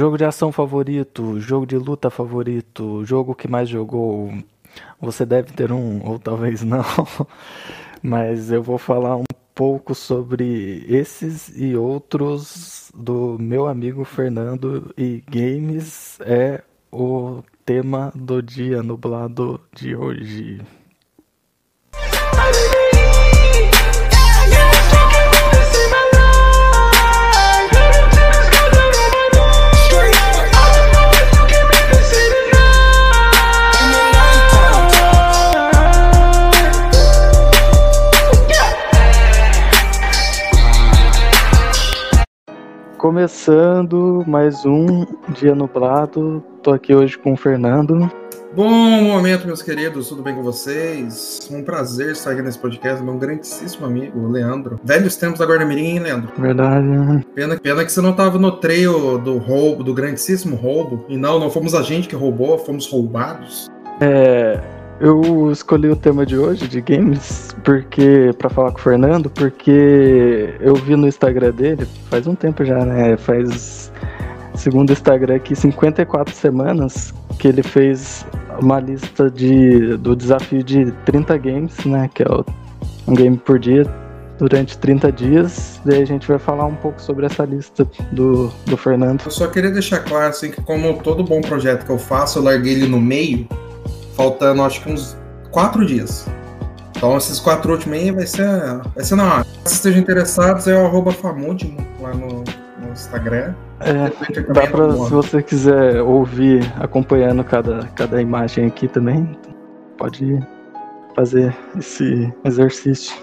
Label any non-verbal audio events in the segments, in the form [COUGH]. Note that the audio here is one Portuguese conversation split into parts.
Jogo de ação favorito, jogo de luta favorito, jogo que mais jogou. Você deve ter um, ou talvez não. [LAUGHS] Mas eu vou falar um pouco sobre esses e outros do meu amigo Fernando e games é o tema do dia nublado de hoje. Começando mais um dia nublado. Tô aqui hoje com o Fernando. Bom momento, meus queridos, tudo bem com vocês? Um prazer estar aqui nesse podcast, meu grandíssimo amigo, Leandro. Velhos tempos da Guarda Mirim, hein, Leandro? Verdade. Né? Pena, pena que você não tava no treio do roubo, do grandíssimo roubo. E não, não fomos a gente que roubou, fomos roubados. É, eu escolhi o tema de hoje, de games, porque para falar com o Fernando, porque eu vi no Instagram dele, faz um tempo já, né? Faz, segundo o Instagram aqui, 54 semanas que ele fez uma lista de, do desafio de 30 games, né? Que é um game por dia, durante 30 dias. Daí a gente vai falar um pouco sobre essa lista do, do Fernando. Eu só queria deixar claro, assim, que como todo bom projeto que eu faço, eu larguei ele no meio faltando acho que uns quatro dias. Então esses quatro últimos aí vai ser, vai ser na hora. Se estejam interessados, é o arroba lá no, no Instagram. É, dá pra, se você quiser ouvir acompanhando cada, cada imagem aqui também, pode fazer esse exercício.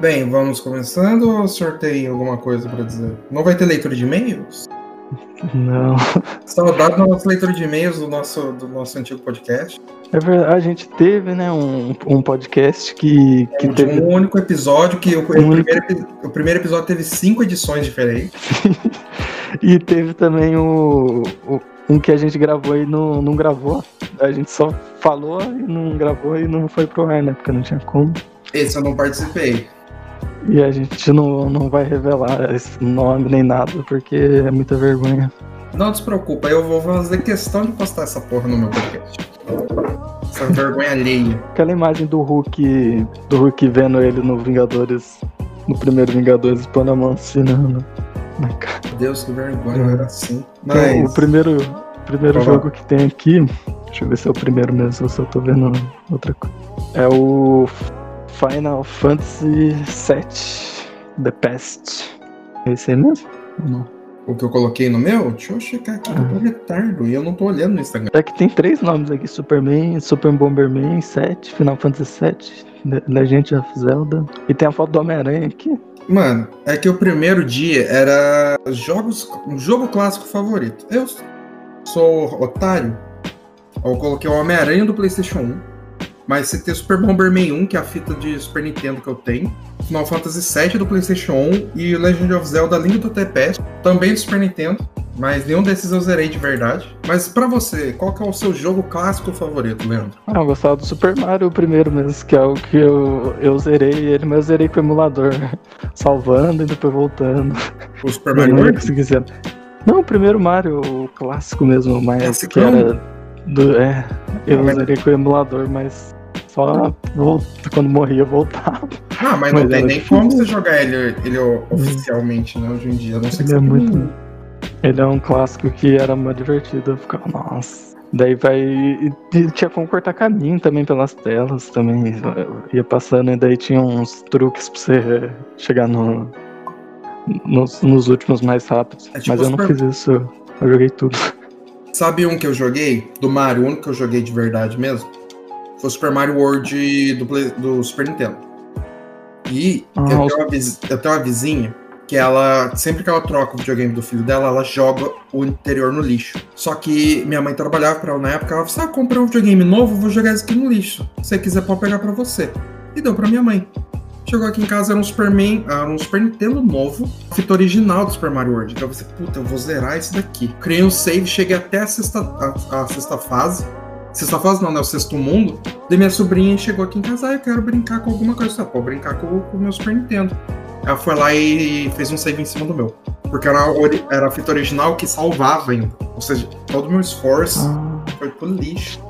Bem, vamos começando ou sorteio alguma coisa para dizer? Não vai ter leitura de e-mails? Não. Saudade da nossa leitura de e-mails do nosso, do nosso antigo podcast. É verdade, a gente teve, né, um, um podcast que, que é, teve... Um único episódio, que o, o, único... primeiro, o primeiro episódio teve cinco edições diferentes. [LAUGHS] e teve também o, o, um que a gente gravou e não, não gravou. A gente só falou e não gravou e não foi pro ar, né, porque não tinha como. Esse eu não participei. E a gente não, não vai revelar esse nome nem nada, porque é muita vergonha. Não se preocupa, eu vou fazer questão de postar essa porra no meu podcast. Essa vergonha alheia. Aquela imagem do Hulk. Do Hulk vendo ele no Vingadores. No primeiro Vingadores, pondo a mão assim na, na cara. Deus, que vergonha, é. era assim. Mas... Então, o primeiro, primeiro jogo que tem aqui. Deixa eu ver se é o primeiro mesmo, ou se eu tô vendo outra coisa. É o Final Fantasy VII The Past. É esse aí mesmo? Não. O que eu coloquei no meu? Deixa eu checar aqui, ah. eu tô retardo e eu não tô olhando no Instagram. É que tem três nomes aqui: Superman, Super Bomberman 7, Final Fantasy 7, Legend of Zelda. E tem a foto do Homem-Aranha aqui. Mano, é que o primeiro dia era jogos, um jogo clássico favorito. Eu sou otário. Eu coloquei o Homem-Aranha do PlayStation 1. Mas você tem Super Bomberman 1, que é a fita de Super Nintendo que eu tenho, Final Fantasy VII do PlayStation 1 e Legend of Zelda Link do TPS, também do Super Nintendo. Mas nenhum desses eu zerei de verdade. Mas para você, qual que é o seu jogo clássico favorito, Leandro? Ah, eu gostava do Super Mario primeiro mesmo, que é o que eu, eu zerei ele, mas eu zerei com o emulador, [LAUGHS] salvando e depois voltando. O Super Mario World? Se quiser. Não, o primeiro Mario, o clássico mesmo, mas que era do, é, eu ah, zerei com o emulador, mas só quando morria voltava. Ah, mas, mas não tem nem como você jogar ele, ele oficialmente, né, hoje em dia. Não sei ele é muito. Ele é um clássico que era muito divertido. Eu ficava, nossa. Daí vai. E tinha como cortar caminho também pelas telas também. Ia passando e daí tinha uns truques pra você chegar no, nos, nos últimos mais rápidos. É tipo Mas eu não fiz isso, eu joguei tudo. Sabe um que eu joguei? Do Mario, o único que eu joguei de verdade mesmo? Foi o Super Mario World do, Play, do Super Nintendo. E eu, tenho uma, eu tenho uma vizinha que ela, sempre que ela troca o videogame do filho dela, ela joga o interior no lixo. Só que minha mãe trabalhava para ela na época, ela falou: Ah, comprei um videogame novo, vou jogar isso aqui no lixo. Se você quiser, pode pegar para você. E deu para minha mãe. Chegou aqui em casa, era um Superman, era um Super Nintendo novo, fita original do Super Mario World. Então eu pensei, puta, eu vou zerar esse daqui. Criei um save, cheguei até a sexta, a, a sexta fase. Sexta fase não, né? O sexto mundo. Daí minha sobrinha chegou aqui em casa, ah, eu quero brincar com alguma coisa. Ah, pô, brincar com o meu Super Nintendo. Ela foi lá e fez um save em cima do meu. Porque era, era a fita original que salvava ainda. Ou seja, todo o meu esforço ah. foi pro lixo.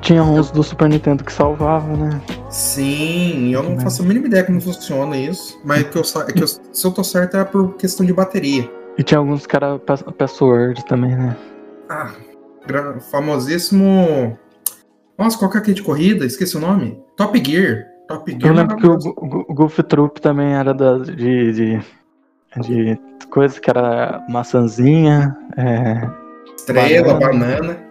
Tinha uns do Super Nintendo que salvava, né? Sim, eu não faço a mínima ideia como funciona isso. Mas que eu, é que eu, se eu tô certo é por questão de bateria. E tinha alguns que era password também, né? Ah, famosíssimo. Nossa, qual que é aquele de corrida? Esqueci o nome. Top Gear. Top Gear. Eu lembro que o, Golf Troop também era da, de, de, de coisa que era maçãzinha. É, Estrela, banana. banana.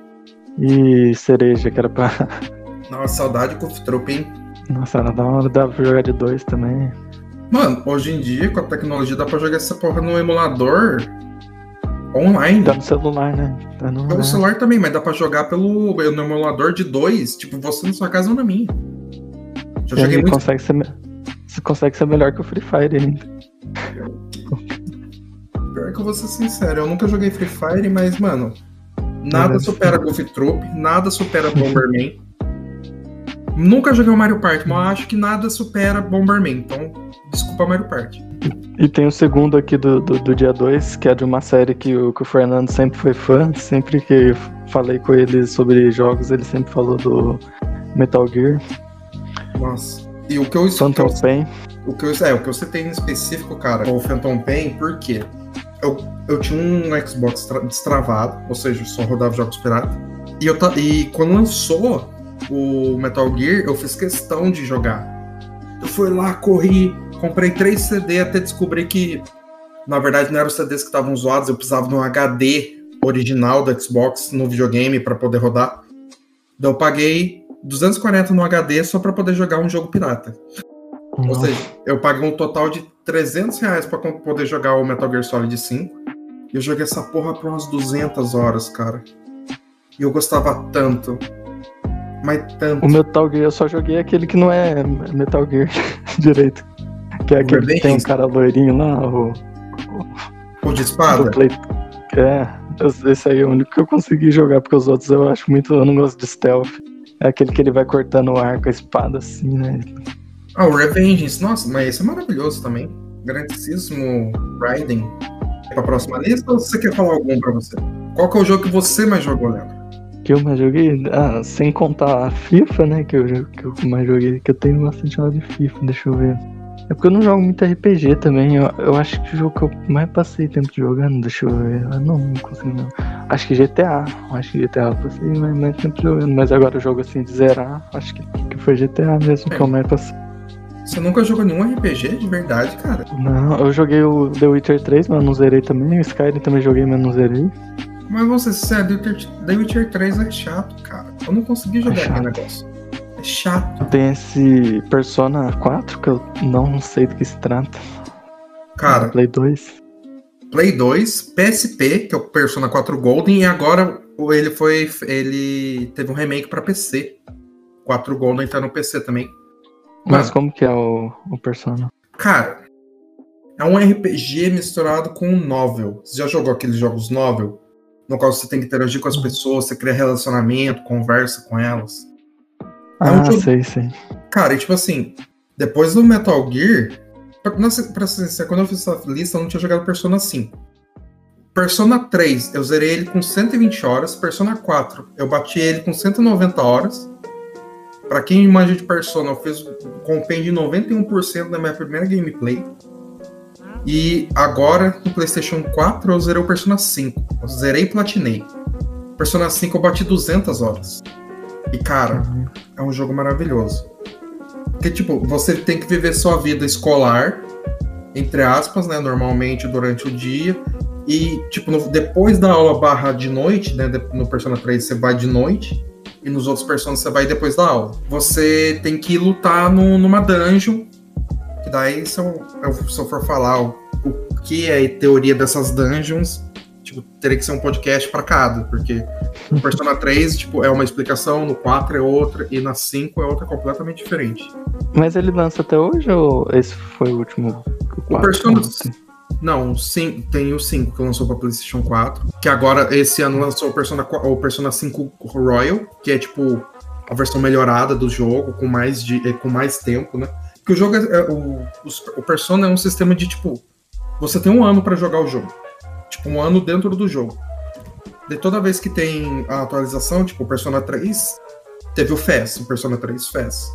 E cereja, que era pra. [LAUGHS] Nossa, saudade o Troop, hein? Nossa, era da hora, dava pra jogar de dois também. Mano, hoje em dia, com a tecnologia, dá pra jogar essa porra no emulador online. Tá no celular, né? Tá no pelo celular também, mas dá pra jogar pelo no emulador de dois, tipo, você na sua casa ou na minha. Já joguei muito. Consegue ser, você consegue ser melhor que o Free Fire ainda. Pior que eu vou ser sincero, eu nunca joguei Free Fire, mas, mano, nada supera Golf Troop, nada supera Bomberman. Nunca joguei o Mario Party, mas acho que nada supera Bomberman. Então, desculpa Mario Party. E tem o segundo aqui do, do, do dia 2, que é de uma série que o, que o Fernando sempre foi fã. Sempre que falei com ele sobre jogos, ele sempre falou do Metal Gear. Nossa. E o que eu Phantom Pain. O que eu, é, o que você tem em específico, cara, o Phantom Pain, por quê? Eu, eu tinha um Xbox destravado, ou seja, só rodava jogos pirata. E, eu, e quando lançou o Metal Gear, eu fiz questão de jogar. Eu fui lá, corri, comprei três CD até descobrir que, na verdade, não eram os CDs que estavam zoados, eu precisava de um HD original do Xbox no videogame para poder rodar. Então eu paguei 240 no HD só para poder jogar um jogo pirata. Nossa. Ou seja, eu paguei um total de 300 reais para poder jogar o Metal Gear Solid 5. E eu joguei essa porra por umas 200 horas, cara. E eu gostava tanto. Mas tanto. O Metal Gear eu só joguei aquele que não é Metal Gear [LAUGHS] direito. Que é aquele que tem um cara loirinho lá, o. O, de espada? Play... É, esse aí é o único que eu consegui jogar, porque os outros eu acho muito. Eu não gosto de stealth. É aquele que ele vai cortando o ar com a espada assim, né? Ah, o Revengeance, nossa, mas esse é maravilhoso também. Grandíssimo Raiden. É pra próxima lista ou você quer falar algum pra você? Qual que é o jogo que você mais jogou, Leandro? que eu mais joguei, ah, sem contar a FIFA, né, que eu, que eu mais joguei, que eu tenho bastante hora de FIFA, deixa eu ver. É porque eu não jogo muito RPG também, eu, eu acho que o jogo que eu mais passei tempo jogando, deixa eu ver, eu não, não consigo não. Acho que GTA, acho que GTA eu passei mais, mais tempo jogando, mas agora eu jogo assim de zerar, acho que, que foi GTA mesmo é. que eu mais passei. Você nunca jogou nenhum RPG de verdade, cara? Não, eu joguei o The Witcher 3, mas não zerei também. O Skyrim também joguei, mas não zerei. Mas você, sério, The Witcher 3 é chato, cara. Eu não consegui jogar é aquele negócio. Chato. Tem esse Persona 4 que eu não sei do que se trata. Cara. Play 2. Play 2, PSP, que é o Persona 4 Golden, e agora ele foi. Ele teve um remake pra PC. 4 Golden tá no PC também. Mas como que é o, o Persona? Cara, é um RPG misturado com um novel. Você já jogou aqueles jogos novel? no qual você tem que interagir com as pessoas, você cria relacionamento, conversa com elas. É um ah, jogo... sei, sei. Cara, e tipo assim, depois do Metal Gear, pra, pra ser quando eu fiz essa lista, eu não tinha jogado Persona 5. Persona 3, eu zerei ele com 120 horas. Persona 4, eu bati ele com 190 horas. Pra quem manja de Persona, eu fiz um compêndio de 91% da minha primeira gameplay. E agora, no PlayStation 4, eu zerei o Persona 5. Eu zerei e platinei. Persona 5 eu bati 200 horas. E, cara, uhum. é um jogo maravilhoso. Porque, tipo, você tem que viver sua vida escolar, entre aspas, né? Normalmente durante o dia. E, tipo, no, depois da aula barra de noite, né? No Persona 3 você vai de noite. E nos outros personagens você vai depois da aula. Você tem que lutar no, numa dungeon que daí, se eu, se eu for falar o, o que é a teoria dessas dungeons, tipo, teria que ser um podcast para cada, porque no Persona [LAUGHS] 3, tipo, é uma explicação, no 4 é outra, e na 5 é outra completamente diferente. Mas ele lança até hoje ou esse foi o último? O, 4, o Persona. Não, sim, tem o 5 que lançou para PlayStation 4. Que agora, esse ano, lançou o Persona, o Persona 5 Royal, que é tipo a versão melhorada do jogo, com mais, de, com mais tempo, né? Porque o jogo é, é o, o, Persona é um sistema de tipo. você tem um ano para jogar o jogo. Um ano dentro do jogo. De toda vez que tem a atualização, tipo, o Persona 3 teve o FES, o Persona 3 FES.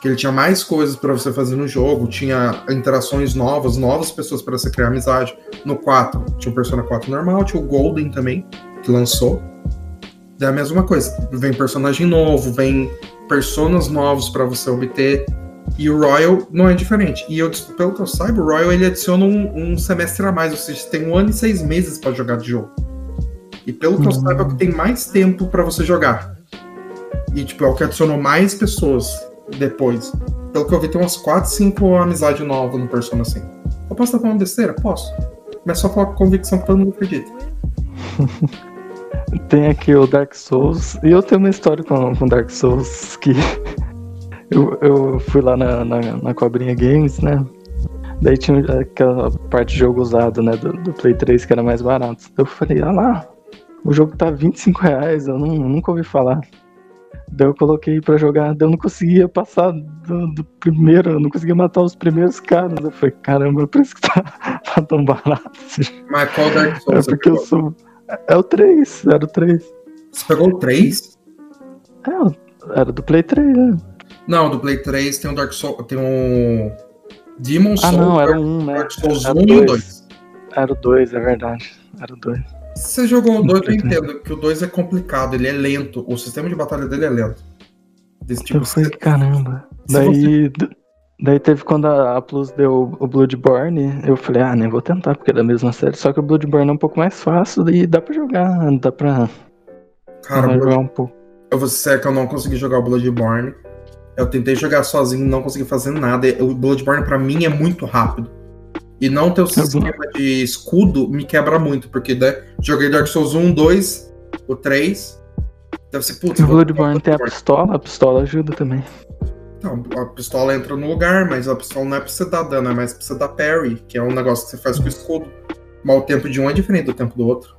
Que ele tinha mais coisas para você fazer no jogo, tinha interações novas, novas pessoas para você criar amizade. No 4, tinha o Persona 4 normal, tinha o Golden também, que lançou. É a mesma coisa. Vem personagem novo, vem personas novos para você obter. E o Royal não é diferente. E eu, pelo que eu saiba, o Royal ele adiciona um, um semestre a mais, ou seja, tem um ano e seis meses para jogar de jogo. E pelo que eu hum. saiba, tem mais tempo para você jogar. E tipo, é o que adicionou mais pessoas depois. Pelo que eu vi, tem umas 4, 5 amizades novas no Persona 5. Eu posso estar falando besteira? Posso. Mas só com a convicção que todo mundo acredita. [LAUGHS] tem aqui o Dark Souls. E eu tenho uma história com, com Dark Souls que eu, eu fui lá na, na, na Cobrinha Games, né? Daí tinha aquela parte de jogo usado, né? Do, do Play 3 que era mais barato. Eu falei, ah lá, o jogo tá 25 reais, eu, não, nunca ouvi falar. Daí eu coloquei pra jogar, daí eu não conseguia passar do, do, primeiro, eu não conseguia matar os primeiros caras. Eu falei, caramba, por isso que tá, [LAUGHS] tá tão barato. Mas qual Dark Souls? É porque eu sou. É o 3, era o 3. Você pegou o 3? É, era do Play 3, né? Não, do Play 3 tem o Dark Souls. Tem o. Demon Souls. Ah, não, era o 1, né? Dark Souls 1 e o 2. Era o 2, é verdade. Era o 2. Se você jogou o 2, eu entendo que o 2 é complicado, ele é lento. O sistema de batalha dele é lento. Desse tipo eu falei, caramba. Daí, você... daí teve quando a, Plus deu o Bloodborne, eu falei, ah, nem vou tentar, porque é da mesma série. Só que o Bloodborne é um pouco mais fácil e dá pra jogar, dá pra. Cara, jogar um pouco. Eu vou ser que eu não consegui jogar o Bloodborne. Eu tentei jogar sozinho, não consegui fazer nada. O Bloodborne para mim é muito rápido. E não ter o sistema de escudo me quebra muito, porque né, joguei Dark Souls 1, 2, o 3. Deve ser putz. O Bloodborne tem a pistola, a pistola ajuda também. Não, a pistola entra no lugar, mas a pistola não é pra você dar dano, é mais pra você dar parry, que é um negócio que você faz com o escudo. Mas o tempo de um é diferente do tempo do outro.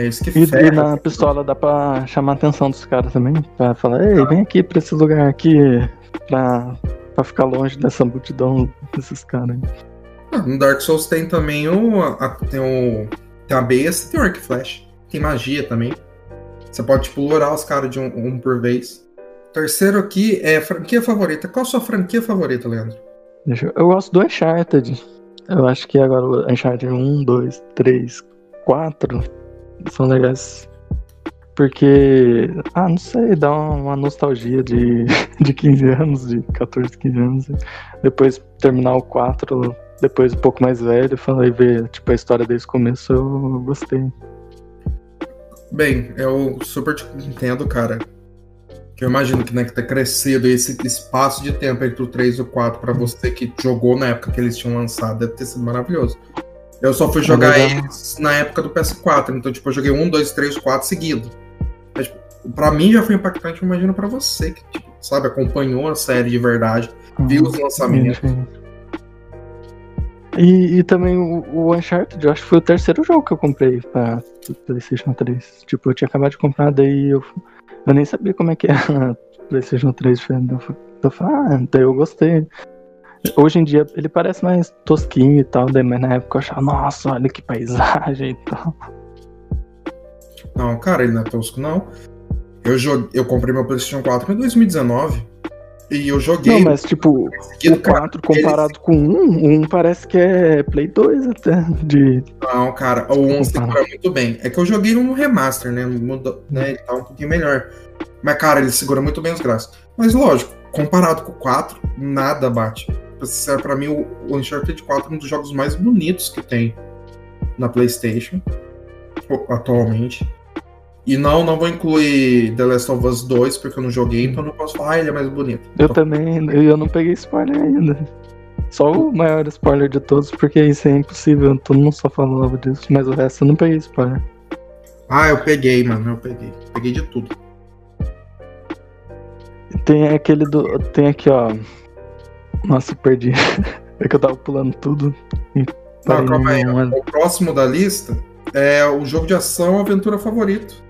É isso que e, ferra. E na pistola dá pra chamar a atenção dos caras também, pra falar, ei, vem aqui pra esse lugar aqui, pra pra ficar longe dessa multidão desses caras. Ah, no Dark Souls tem também o. A, tem o. Tem a besta, tem o Arc Flash. Tem magia também. Você pode, tipo, lourar os caras de um, um, por vez. Terceiro aqui é franquia favorita. Qual a sua franquia favorita, Leandro? Eu, eu gosto do Uncharted. Eu acho que agora o Uncharted 1, 2, 3, 4 são legais. Porque, ah, não sei, dá uma nostalgia de, [LAUGHS] de 15 anos, de 14, 15 anos. Depois terminar o 4, depois um pouco mais velho, falei ver tipo, a história desde o começo, eu gostei. Bem, eu super te entendo, cara. Que eu imagino que, né, que ter crescido esse espaço de tempo entre o 3 e o 4 para você que jogou na época que eles tinham lançado, deve ter sido maravilhoso. Eu só fui jogar é eles na época do PS4, então, tipo, eu joguei 1, 2, 3, 4 seguido. Mas, tipo, pra mim já foi impactante, imagino pra você, que, tipo, sabe, acompanhou a série de verdade, uhum. viu os lançamentos. E, e, também o, o, Uncharted, eu acho que foi o terceiro jogo que eu comprei pra PlayStation 3. Tipo, eu tinha acabado de comprar, daí eu, eu nem sabia como é que [LAUGHS] era PlayStation 3. Eu, eu falei, ah, daí eu gostei. Hoje em dia ele parece mais tosquinho e tal, mas na época eu achava, nossa, olha que paisagem e tal. Não, cara, ele não é tosco, não. Eu, joguei, eu comprei meu PlayStation 4 em 2019. E eu joguei. Não, mas tipo, o 4 comparado com o 1, 1 parece que é Play 2 até. De... Não, cara, o 1 segura muito bem. É que eu joguei no remaster, né? Mudou, né? Ele tá um pouquinho melhor. Mas, cara, ele segura muito bem os gráficos. Mas lógico, comparado com o 4, nada bate. Pra mim, o Uncharted 4 é um dos jogos mais bonitos que tem na PlayStation atualmente. E não, não vou incluir The Last of Us 2, porque eu não joguei, então não posso falar, ah, ele é mais bonito. Eu então... também, eu não peguei spoiler ainda. Só o maior spoiler de todos, porque isso é impossível, todo mundo só falava disso, mas o resto eu não peguei spoiler. Ah, eu peguei, mano, eu peguei. Peguei de tudo. Tem aquele do. Tem aqui, ó. Nossa, perdi. [LAUGHS] é que eu tava pulando tudo. Não, calma aí. O próximo da lista é o jogo de ação aventura favorito.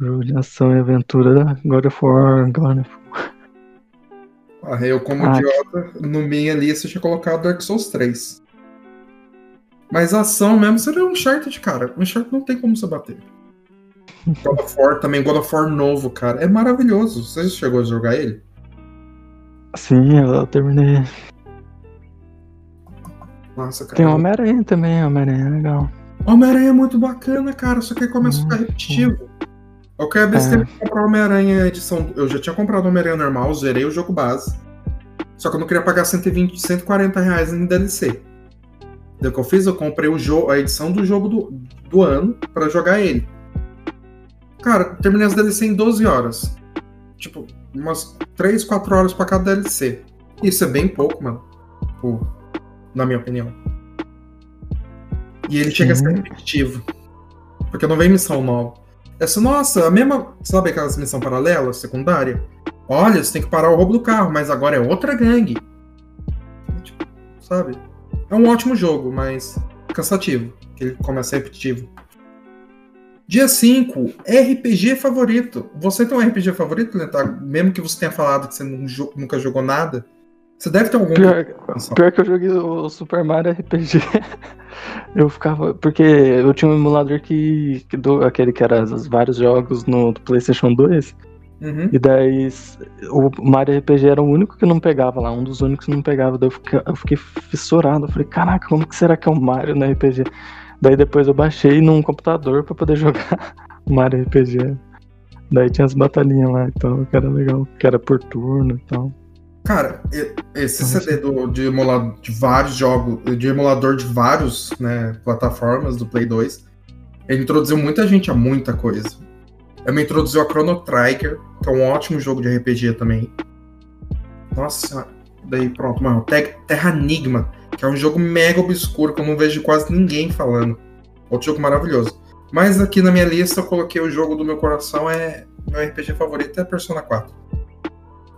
Jogo de ação e aventura God of War, God of War. Ah, eu, como ah, idiota, no minha lista tinha colocado Dark Souls 3. Mas a ação mesmo seria um Uncharted, cara. Um Uncharted não tem como você bater. [LAUGHS] God of War também, God of War novo, cara. É maravilhoso. Você chegou a jogar ele? Sim, eu terminei. Nossa, cara. Tem Homem-Aranha também, Homem-Aranha é legal. Homem-Aranha é muito bacana, cara, só que aí começa a ficar repetitivo. Eu quero besteira é. comprar Homem-Aranha edição. Eu já tinha comprado Homem-Aranha normal, zerei o jogo base. Só que eu não queria pagar 120, 140 reais em DLC. Daí o que eu fiz? Eu comprei o jogo, a edição do jogo do, do ano para jogar ele. Cara, terminei as DLC em 12 horas. Tipo, umas 3, 4 horas para cada DLC. Isso é bem pouco, mano. Tipo, na minha opinião. E ele chega a ser repetitivo. Porque não vem missão nova. Essa, nossa, a mesma. Sabe aquelas missão paralela, secundária? Olha, você tem que parar o roubo do carro, mas agora é outra gangue. Tipo, sabe? É um ótimo jogo, mas cansativo. Que ele começa repetitivo. Dia 5, RPG favorito. Você tem um RPG favorito, Lentar? Mesmo que você tenha falado que você nunca jogou nada. Você deve ter algum. Pior, pior que eu joguei o Super Mario RPG. [LAUGHS] eu ficava. Porque eu tinha um emulador que. que do, aquele que era os vários jogos no PlayStation 2. Uhum. E daí o Mario RPG era o único que não pegava lá, um dos únicos que não pegava. Daí eu fiquei, eu fiquei fissurado. Eu falei, caraca, como que será que é o Mario no RPG? Daí depois eu baixei num computador para poder [LAUGHS] jogar Mario RPG. Daí tinha as batalhinhas lá e tal, que era legal, que era por turno e tal. Cara, esse CD do, de, emulador, de vários jogos, de emulador de vários né, plataformas do Play 2, ele introduziu muita gente a muita coisa. Ele me introduziu a Chrono Trigger, que é um ótimo jogo de RPG também. Nossa, daí pronto, mano. Terra Enigma que é um jogo mega obscuro que eu não vejo quase ninguém falando. Outro jogo maravilhoso. Mas aqui na minha lista eu coloquei o jogo do meu coração, é meu RPG favorito é Persona 4.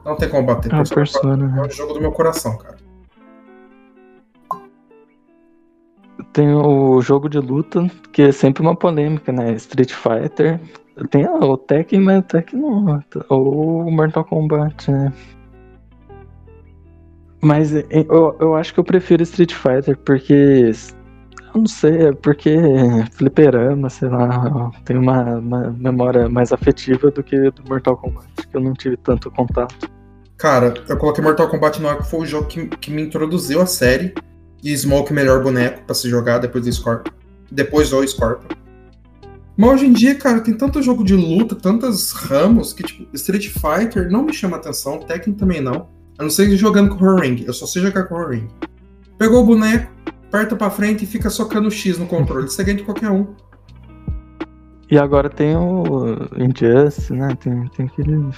Não tem como bater. Ah, Persona, Persona 4 é o jogo do meu coração, cara. Tem o jogo de luta, que é sempre uma polêmica, né? Street Fighter. Tem o Tekken, mas o Tekken não. Ou o Mortal Kombat, né? Mas eu, eu acho que eu prefiro Street Fighter, porque. Eu não sei, é porque fliperama, sei lá, tem uma, uma, memória mais afetiva do que do Mortal Kombat, que eu não tive tanto contato. Cara, eu coloquei Mortal Kombat no ar que foi o jogo que, que me introduziu a série. E Smoke melhor boneco para se jogar depois do Scorpion. Depois do Scorpion. Mas hoje em dia, cara, tem tanto jogo de luta, tantos ramos, que tipo, Street Fighter não me chama atenção, Tekken também não. A não ser jogando com o Ring. Eu só sei jogar com o Ring. Pegou o boneco, aperta pra frente e fica socando X no controle. Você ganha de qualquer um. E agora tem o Injustice, né? Tem, tem aquele.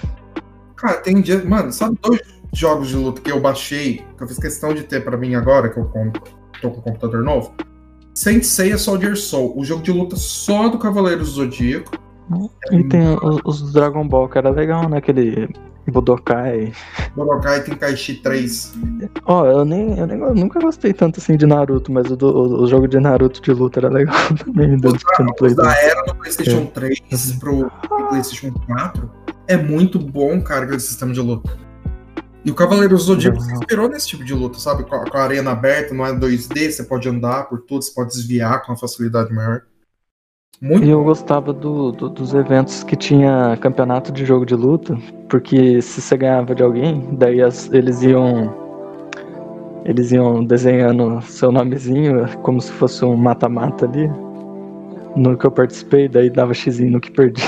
Cara, tem Injustice. Mano, sabe dois jogos de luta que eu baixei, que eu fiz questão de ter pra mim agora, que eu tô com o computador novo? Saint Seiya Soldier Soul, o jogo de luta só do Cavaleiro do Zodíaco. E tem os, os Dragon Ball, que era legal, né? Aquele Budokai. Budokai Tenkaichi 3. Ó, oh, eu, nem, eu, nem, eu nunca gostei tanto assim de Naruto, mas o, o, o jogo de Naruto de luta era legal [LAUGHS] também. Os, da, Play da era do PlayStation é. 3 pro, pro PlayStation 4 é muito bom, cara, aquele sistema de luta. E o Cavaleiro Zodíaco se inspirou nesse tipo de luta, sabe? Com a, com a arena aberta, não é 2D, você pode andar por tudo, você pode desviar com uma facilidade maior. Muito e eu gostava do, do, dos eventos que tinha campeonato de jogo de luta, porque se você ganhava de alguém, daí as, eles iam eles iam desenhando seu nomezinho como se fosse um mata-mata ali. No que eu participei, daí dava x no que perdi.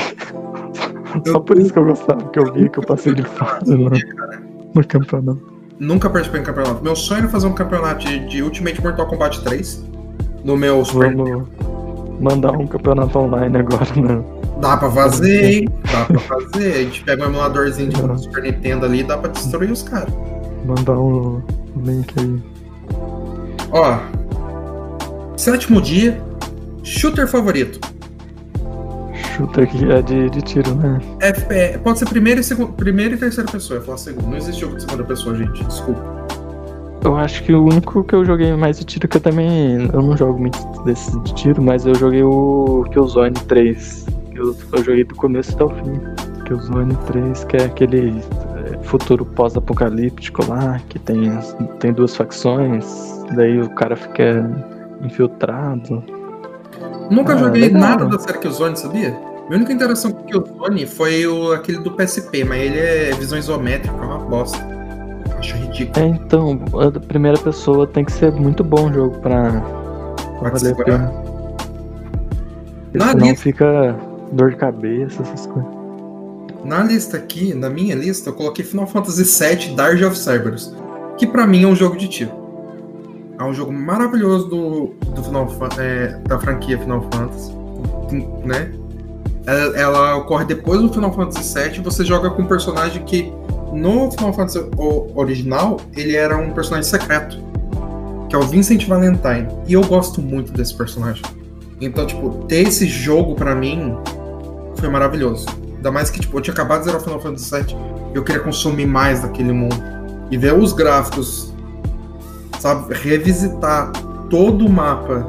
[LAUGHS] Só por isso que eu gostava, que eu vi que eu passei de fase no, no campeonato. Nunca participei em campeonato. Meu sonho era fazer um campeonato de, de Ultimate Mortal Kombat 3 no meu Super Vamos mandar um campeonato online agora, né? Dá pra fazer, hein? [LAUGHS] Dá pra fazer. A gente pega um emuladorzinho de uhum. Super Nintendo ali e dá pra destruir os caras. Mandar um link aí. Ó. Sétimo dia. Shooter favorito. Shooter que é de, de tiro, né? FP, pode ser primeira e, segundo, primeira e terceira pessoa. Eu ia falar segundo. Não existe jogo de segunda pessoa, gente. Desculpa. Eu acho que o único que eu joguei mais de tiro, que eu também. Eu não jogo muito desse de tiro, mas eu joguei o Killzone 3. Eu, eu joguei do começo até o fim. Killzone 3, que é aquele é, futuro pós-apocalíptico lá, que tem, tem duas facções, daí o cara fica infiltrado. Nunca ah, joguei legal. nada da série Killzone, sabia? Minha única interação com o Killzone foi o, aquele do PSP, mas ele é visão isométrica, é uma bosta. Acho ridículo. É, então, a primeira pessoa tem que ser muito bom o jogo pra, pra valer a pena. Senão fica dor de cabeça, essas coisas. Na lista aqui, na minha lista, eu coloquei Final Fantasy VII Dark of Cerberus, que para mim é um jogo de tiro. É um jogo maravilhoso do, do Final, é, da franquia Final Fantasy, né? Ela, ela, ocorre depois do Final Fantasy VII. Você joga com um personagem que no Final Fantasy original ele era um personagem secreto, que é o Vincent Valentine. E eu gosto muito desse personagem. Então, tipo, ter esse jogo para mim foi maravilhoso. Ainda mais que, tipo, eu tinha acabado de zerar Final Fantasy VII e eu queria consumir mais daquele mundo. E ver os gráficos, sabe? Revisitar todo o mapa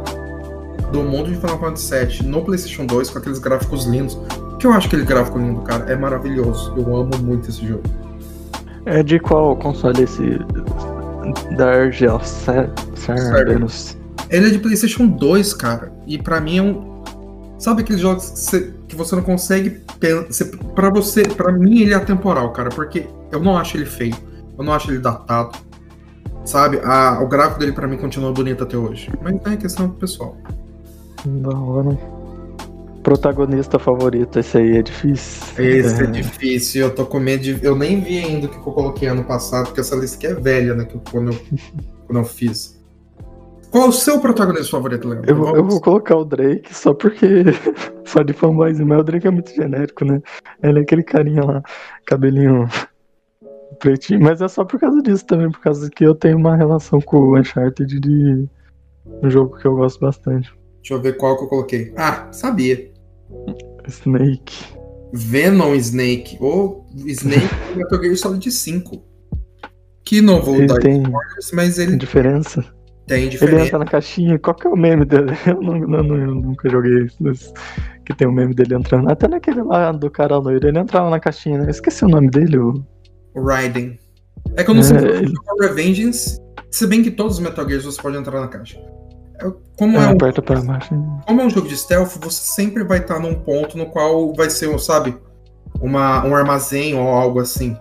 do mundo de Final Fantasy VII no PlayStation 2 com aqueles gráficos lindos. Que eu acho aquele gráfico lindo, cara. É maravilhoso. Eu amo muito esse jogo. É de qual console esse da RGL Cerberus? Ele é de PlayStation 2, cara. E para mim é um. Sabe aqueles jogos que você que você não consegue para você, para mim ele é atemporal, cara, porque eu não acho ele feio, eu não acho ele datado. Sabe? A, o gráfico dele para mim continua bonito até hoje. Mas é questão pessoal. Da hora. Protagonista favorito, esse aí é difícil. Esse é, é difícil, eu tô com medo de. Eu nem vi ainda o que eu coloquei ano passado, porque essa lista aqui é velha, né? Que eu, quando, eu, [LAUGHS] quando eu fiz. Qual o seu protagonista favorito, Leandro? Eu, eu, vou colocar o Drake só porque. [LAUGHS] só de fanboys, mas o Drake é muito genérico, né? Ele é aquele carinha lá, cabelinho [LAUGHS] pretinho. Mas é só por causa disso também, por causa que eu tenho uma relação com o Uncharted de um jogo que eu gosto bastante. Deixa eu ver qual que eu coloquei. Ah, sabia. Snake. Venom Snake. Ou Snake [LAUGHS] Metal Gear Solid 5. Que não vou ele dar tem spoilers, mas ele. Diferença? Tem diferença. Ele entra na caixinha, qual que é o meme dele? [LAUGHS] Eu, não, não, não, eu nunca joguei isso, mas que tem o meme dele entrando. Até naquele lá do cara loiro, ele entrava na caixinha, né? Eu esqueci o nome dele. O, Raiden. É que eu não sei é, se ele... Revengeance, se bem que todos os Metal Gears você pode entrar na caixa. É, como é, é um. Como é um jogo de stealth, você sempre vai estar num ponto no qual vai ser, sabe, uma, um armazém ou algo assim.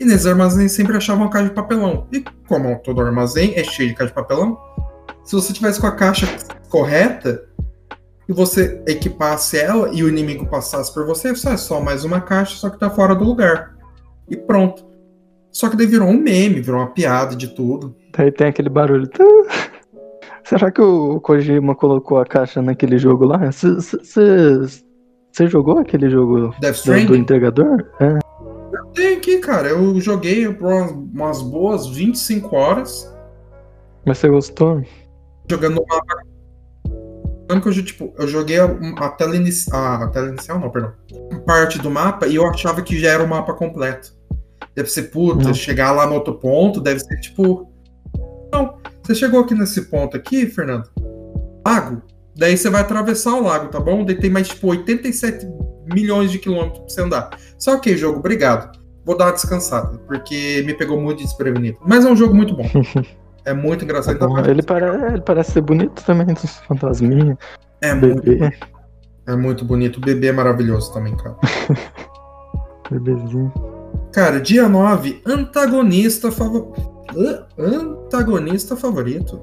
E nesses armazéns sempre achavam uma caixa de papelão. E como todo armazém é cheio de caixa de papelão, se você tivesse com a caixa correta e você equipasse ela e o inimigo passasse por você, só é só mais uma caixa, só que tá fora do lugar. E pronto. Só que daí virou um meme, virou uma piada de tudo. Daí tem aquele barulho. Será que o Kojima colocou a caixa naquele jogo lá? Você jogou aquele jogo do, do entregador? É. Tem aqui, cara. Eu joguei por umas, boas 25 horas. Mas você gostou? Jogando mapa. Que eu, tipo, eu joguei a, a, tela inicial. A tela inicial, não, perdão. Parte do mapa e eu achava que já era o mapa completo. Deve ser, puta, não. chegar lá no outro ponto, deve ser tipo. Não. Você chegou aqui nesse ponto aqui, Fernando? Lago. Daí você vai atravessar o lago, tá bom? Daí tem mais, tipo, 87 milhões de quilômetros pra você andar. Só que, jogo, obrigado vou dar uma descansada, porque me pegou muito desprevenido. Mas é um jogo muito bom. É muito engraçado. Tá ele, para, ele parece ser bonito também, dos fantasminha. É bebê. muito. É muito bonito. O bebê é maravilhoso também, cara. [LAUGHS] Bebezinho. Cara, dia 9, antagonista favorito. Antagonista favorito.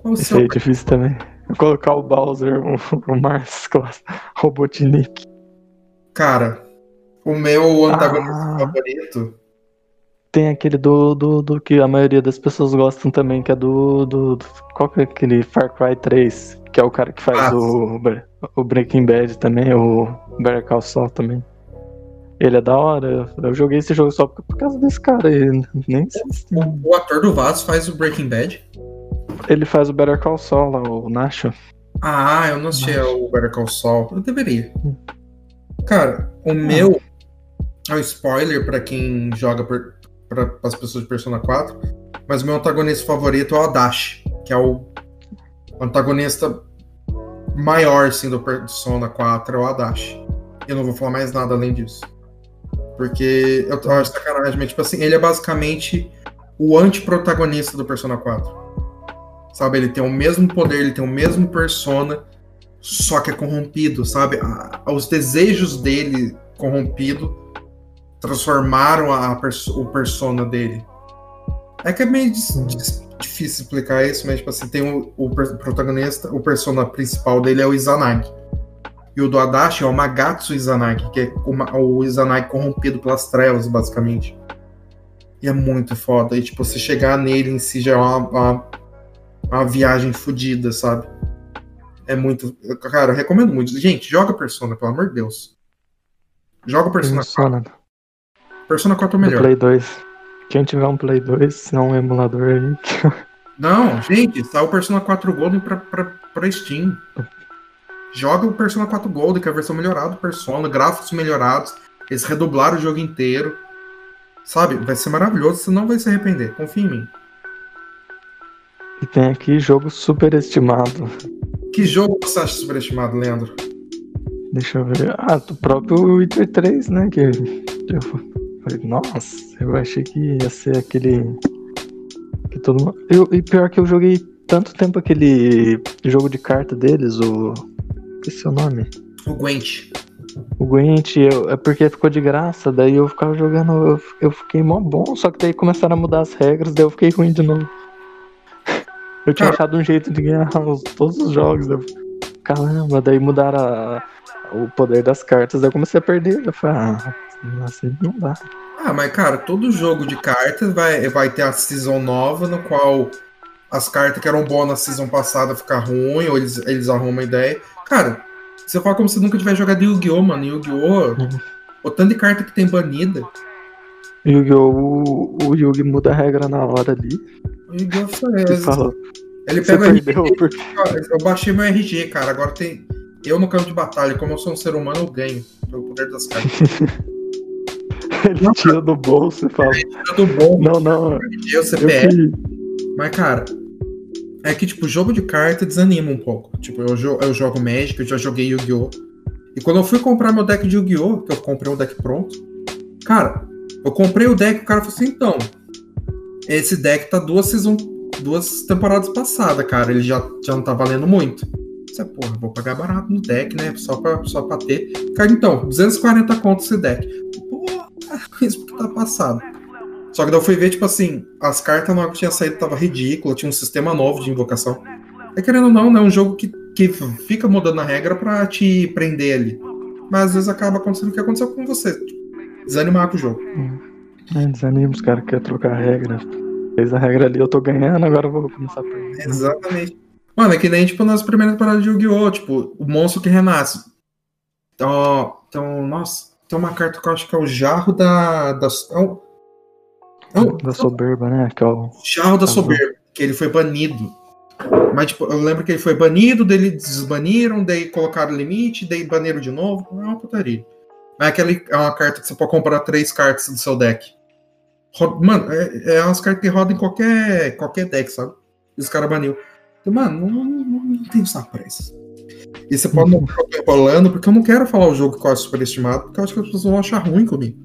Qual o seu? é difícil também. Vou colocar o Bowser, o, o Mars Robotnik. Cara, o meu antagonista ah, favorito. Tem aquele do, do, do, que a maioria das pessoas gostam também, que é do, do, do. Qual que é aquele Far Cry 3? Que é o cara que faz ah, o, o Breaking Bad também, o Better Call Saul também. Ele é da hora. Eu joguei esse jogo só por, causa desse cara aí. Nem sei se o, o ator do Vaso faz o Breaking Bad? Ele faz o Better Call Saul lá, o Nacho. Ah, eu não sei o Better Call Saul. Eu deveria. Hum. Cara, o ah. meu é um spoiler para quem joga para as pessoas de Persona 4, mas o meu antagonista favorito é o Adachi, que é o antagonista maior assim, do Persona 4, é o Adachi. Eu não vou falar mais nada além disso. Porque eu acho sacanagem, mas tipo assim, ele é basicamente o anti-protagonista do Persona 4. Sabe, ele tem o mesmo poder, ele tem o mesmo persona, só que é corrompido, sabe? os desejos dele corrompido transformaram a, o persona dele. É que é meio difícil explicar isso, mas tipo assim, tem o, o, protagonista, o persona principal dele é o Izanagi. E o do Adachi é o Magatsu Izanagi, que é o, Izanagi corrompido pelas trevas, basicamente. E é muito foda. E tipo, você chegar nele em si já é uma, uma, uma viagem fodida, sabe? É muito. Cara, eu recomendo muito. Gente, joga Persona, pelo amor de Deus. Joga Persona, Persona. 4. Persona 4 é melhor. Do Play 2. Quem tiver um Play 2, não um emulador aí. Não, gente, saiu o Persona 4 Golden pra, pra, pra Steam. Joga o Persona 4 Golden, que é a versão melhorada do Persona, gráficos melhorados. Eles redublaram o jogo inteiro. Sabe? Vai ser maravilhoso, você não vai se arrepender. Confia em mim. E tem aqui jogo superestimado. Que jogo você acha superestimado, Leandro? Deixa eu ver. Ah, do próprio Witcher 3, né? Que eu falei, nossa, eu achei que ia ser aquele. Que todo mundo. Eu, e pior que eu joguei tanto tempo aquele jogo de carta deles, o. Esqueci o nome. O Gwent. O Gwent, eu, é porque ficou de graça, daí eu ficava jogando, eu, eu fiquei mó bom, só que daí começaram a mudar as regras, daí eu fiquei ruim de novo. [LAUGHS] Eu tinha achado um jeito de ganhar os, todos os jogos. Eu, caramba, daí mudaram a, o poder das cartas, daí eu comecei a perder. Eu falei, ah, assim não dá. Ah, mas cara, todo jogo de cartas vai, vai ter a season nova, no qual as cartas que eram boas na season passada ficam ruim, ou eles, eles arrumam a ideia. Cara, você fala como se nunca tivesse jogado Yu-Gi-Oh, mano. Yu-Gi-Oh! Uhum. O tanto de carta que tem banida. Yu-Gi-Oh! O, o Yugi muda a regra na hora ali. O Yu-Gi-Oh! foi Ele pega o RG. Porque... Eu baixei meu RG, cara. Agora tem. Eu no campo de batalha, como eu sou um ser humano, eu ganho. Pelo poder das cartas. [LAUGHS] Ele não, tira do bolso e fala. Ele tira do bolso. Não, não. RG, o CPF. Mas, cara, é que, tipo, jogo de carta desanima um pouco. Tipo, eu, jo eu jogo Magic, eu já joguei Yu-Gi-Oh! E quando eu fui comprar meu deck de Yu-Gi-Oh!, que eu comprei um deck pronto, cara, eu comprei o deck o cara falou assim, então, esse deck tá duas season, duas temporadas passadas, cara, ele já, já não tá valendo muito. Você, porra, vou pagar barato no deck, né? Só pra, só pra ter. Cara, então, 240 contos esse deck. Porra, [LAUGHS] isso porque tá passado. Só que daí eu fui ver, tipo assim, as cartas na hora que tinha saído tava ridícula, tinha um sistema novo de invocação. É querendo ou não, né? É um jogo que, que fica mudando a regra pra te prender ali. Mas às vezes acaba acontecendo o que aconteceu com você. Desanimar com o jogo. É, desanima, os caras querem trocar a regra. Fez a regra ali, eu tô ganhando, agora eu vou começar a perder. Exatamente. Mano, é que nem, tipo, nas primeiras paradas de Yu-Gi-Oh! Tipo, o monstro que renasce. Então, então, nossa, tem uma carta que eu acho que é o jarro da. da é da soberba, né? Que é o... Charro da soberba, que ele foi banido. Mas, tipo, eu lembro que ele foi banido, daí eles desbaniram, daí colocaram limite, daí baniram de novo. É uma putaria. Mas aquele é uma carta que você pode comprar três cartas do seu deck. Mano, é, é umas cartas que rodam em qualquer, qualquer deck, sabe? E os caras baniu. Então, mano, não, não, não tem essa pressa. E você pode não ficar enrolando, porque eu não quero falar o jogo que eu acho superestimado, porque eu acho que as pessoas vão achar ruim comigo.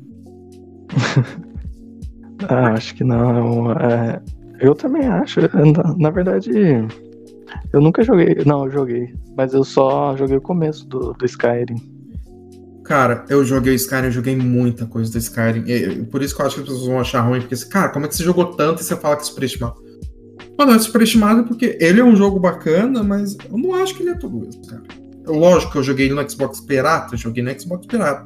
[LAUGHS] Ah, acho que não. É, eu também acho. Na, na, verdade, eu nunca joguei. Não, eu joguei. Mas eu só joguei o começo do, do Skyrim. Cara, eu joguei Skyrim, eu joguei muita coisa do Skyrim. E, por isso que eu acho que as pessoas vão achar ruim, porque, cara, como é que você jogou tanto e você fala que é superestimado? Mano, é superestimado porque ele é um jogo bacana, mas eu não acho que ele é tudo isso, cara. Lógico que eu joguei no Xbox Pirata, joguei no Xbox Pirata.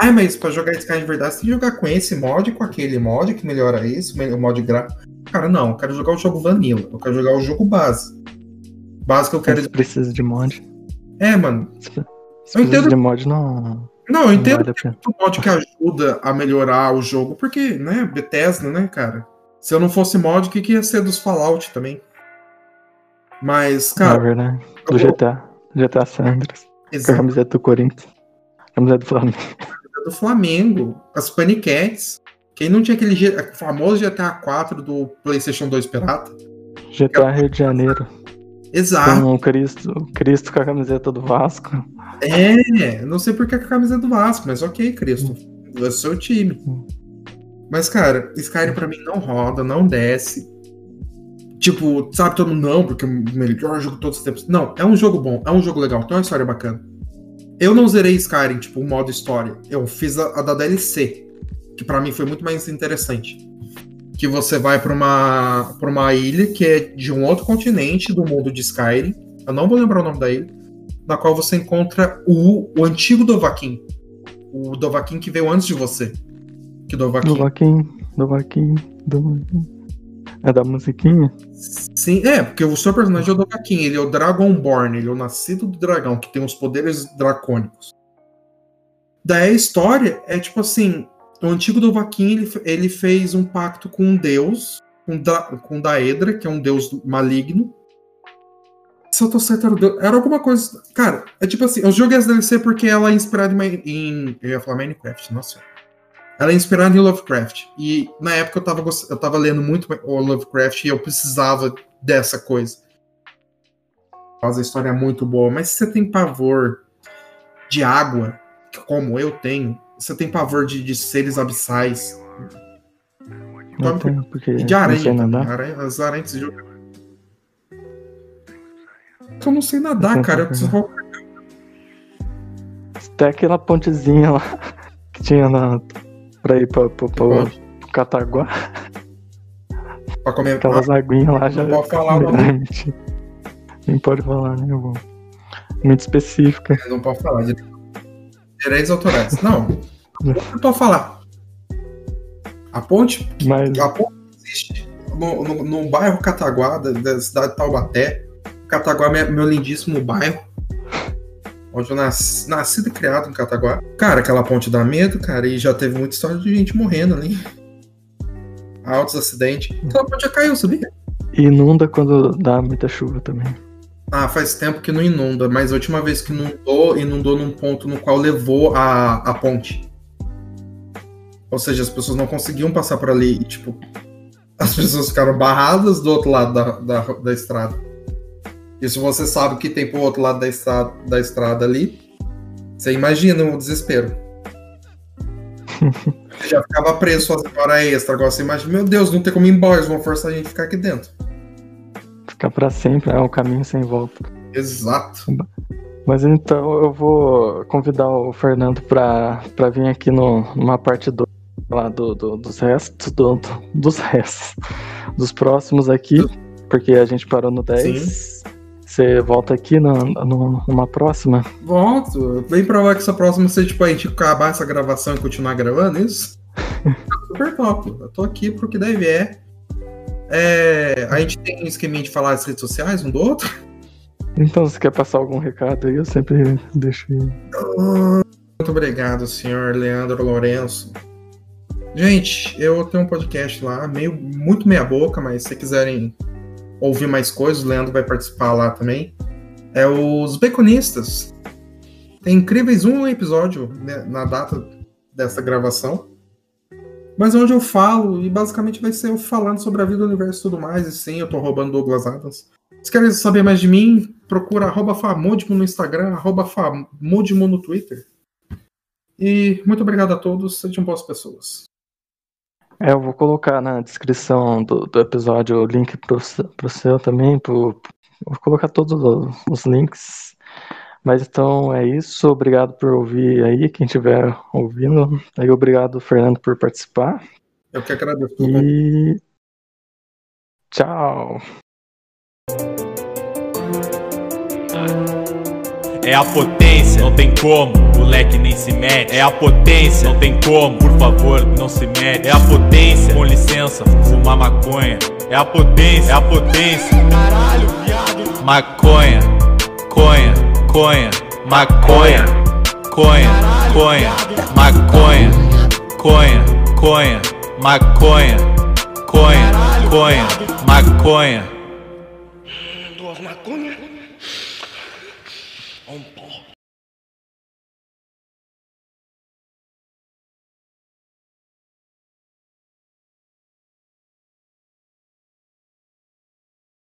Ah, [LAUGHS] mas pra jogar Sky de verdade, você tem que jogar com esse mod, com aquele mod que melhora isso, o mod gráfico. Cara, não, eu quero jogar o jogo vanilla, eu quero jogar o jogo base. Base que eu quero. Você precisa de mod. É, mano. Se eu entendo. de mod, não. Não, eu entendo não o mod que ajuda a melhorar o jogo, porque, né, Bethesda, né, cara? Se eu não fosse mod, o que, que ia ser dos Fallout também? Mas, cara. É verdade. Do GTA. GTA Sanders. Exato. Com a camiseta do Corinthians. Camiseta do Flamengo. do Flamengo. As Paniquetes. Quem não tinha aquele famoso GTA 4 do PlayStation 2 Pirata? GTA Rio de Janeiro. Exato. Com o Cristo, Cristo com a camiseta do Vasco. É, não sei porque a camisa é do Vasco, mas ok, Cristo. É o seu time. Mas, cara, Skyrim pra mim não roda, não desce. Tipo, sabe todo mundo não, porque é o melhor jogo de todos os tempos. Não, é um jogo bom, é um jogo legal, tem uma história bacana. Eu não zerei Skyrim, tipo, o modo história. Eu fiz a, a da DLC, que para mim foi muito mais interessante. Que você vai para uma, pra uma ilha que é de um outro continente do mundo de Skyrim. Eu não vou lembrar o nome da ilha. Na qual você encontra o, o antigo Dovahkiin. O Dovahkiin que veio antes de você. Que Dovahkiin. Dovahkiin, Dovahkiin, Dovahkiin. É da musiquinha? Sim, é, porque o seu personagem é o Dovahkiin, ele é o Dragonborn, ele é o nascido do dragão, que tem os poderes dracônicos. Daí a história é tipo assim: o antigo Dovahkiin ele, ele fez um pacto com um deus, com, com Daedra, que é um deus maligno. Se eu tô certo, era, era alguma coisa. Cara, é tipo assim: eu joguei essa DLC porque ela é inspirada em, em. Eu ia falar Minecraft, nossa. Ela é inspirada em Lovecraft. E na época eu tava, eu tava lendo muito o Lovecraft e eu precisava dessa coisa. Faz a história é muito boa. Mas se você tem pavor de água, como eu tenho, você tem pavor de, de seres abissais. Não tenho, porque e de aranha, aranha. As aranhas jogo. Eu não sei nadar, cara. Eu preciso... Até aquela pontezinha lá [LAUGHS] que tinha na, pra ir pra, pra, pra, pro Cataguá. Pra comer Aquelas aguinhas lá já. Não pode falar, não. Nem pode falar, né, irmão? Muito específica. Não pode falar. Direitos autorais. Não. Não pode falar. A ponte. Mas... A ponte existe no, no, no bairro Cataguá, da, da cidade de Taubaté. Cataguá é meu lindíssimo bairro onde eu nasci, nascido e criado em Cataguá. Cara, aquela ponte dá medo, cara, e já teve muita história de gente morrendo ali. [LAUGHS] Altos acidentes. Aquela ponte já caiu, sabia? inunda quando dá muita chuva também. Ah, faz tempo que não inunda, mas a última vez que inundou, inundou num ponto no qual levou a, a ponte. Ou seja, as pessoas não conseguiam passar por ali e, tipo, as pessoas ficaram barradas do outro lado da, da, da estrada. Se você sabe que tem pro outro lado da estrada, da estrada ali, você imagina o desespero. você [LAUGHS] já ficava preso fazendo hora extra. Agora você imagina, meu Deus, não tem como ir embora, eles vão forçar a gente a ficar aqui dentro. Ficar para sempre, é um caminho sem volta. Exato. Mas então eu vou convidar o Fernando para vir aqui no, numa parte 2 lá do, do, dos restos, do, dos restos, dos próximos aqui, porque a gente parou no 10. Sim. Você volta aqui no, numa próxima? Volto. Bem provável que essa próxima seja tipo a gente acabar essa gravação e continuar gravando, é isso? [LAUGHS] Super top. Eu tô aqui porque deve é. é. A gente tem um esqueminha de falar as redes sociais um do outro? Então, se quer passar algum recado aí, eu sempre deixo aí. Muito obrigado, senhor Leandro Lourenço. Gente, eu tenho um podcast lá, meio muito meia boca, mas se quiserem ouvir mais coisas, o Leandro vai participar lá também. É os Beconistas. Tem incríveis um episódio né, na data dessa gravação. Mas é onde eu falo, e basicamente vai ser eu falando sobre a vida, o universo e tudo mais. E sim, eu tô roubando Douglas Adams. Se querem saber mais de mim, procura arroba Famudimo no Instagram, arroba Famudimo no Twitter. E muito obrigado a todos, sejam boas pessoas. É, eu vou colocar na descrição do, do episódio o link pro, pro seu também. Pro, vou colocar todos os links. Mas então é isso. Obrigado por ouvir aí, quem estiver ouvindo. Aí, obrigado, Fernando, por participar. Eu que agradeço. E tchau. É a potência, não tem como, moleque nem se mete. É a potência, não tem como, por favor, não se mete. É a potência, com licença, fumar maconha. É a potência, é a potência. Caralho, viado. Maconha, conha, conha, maconha, conha, conha, maconha, conha, conha, maconha, conha, conha, maconha. Duas maconhas.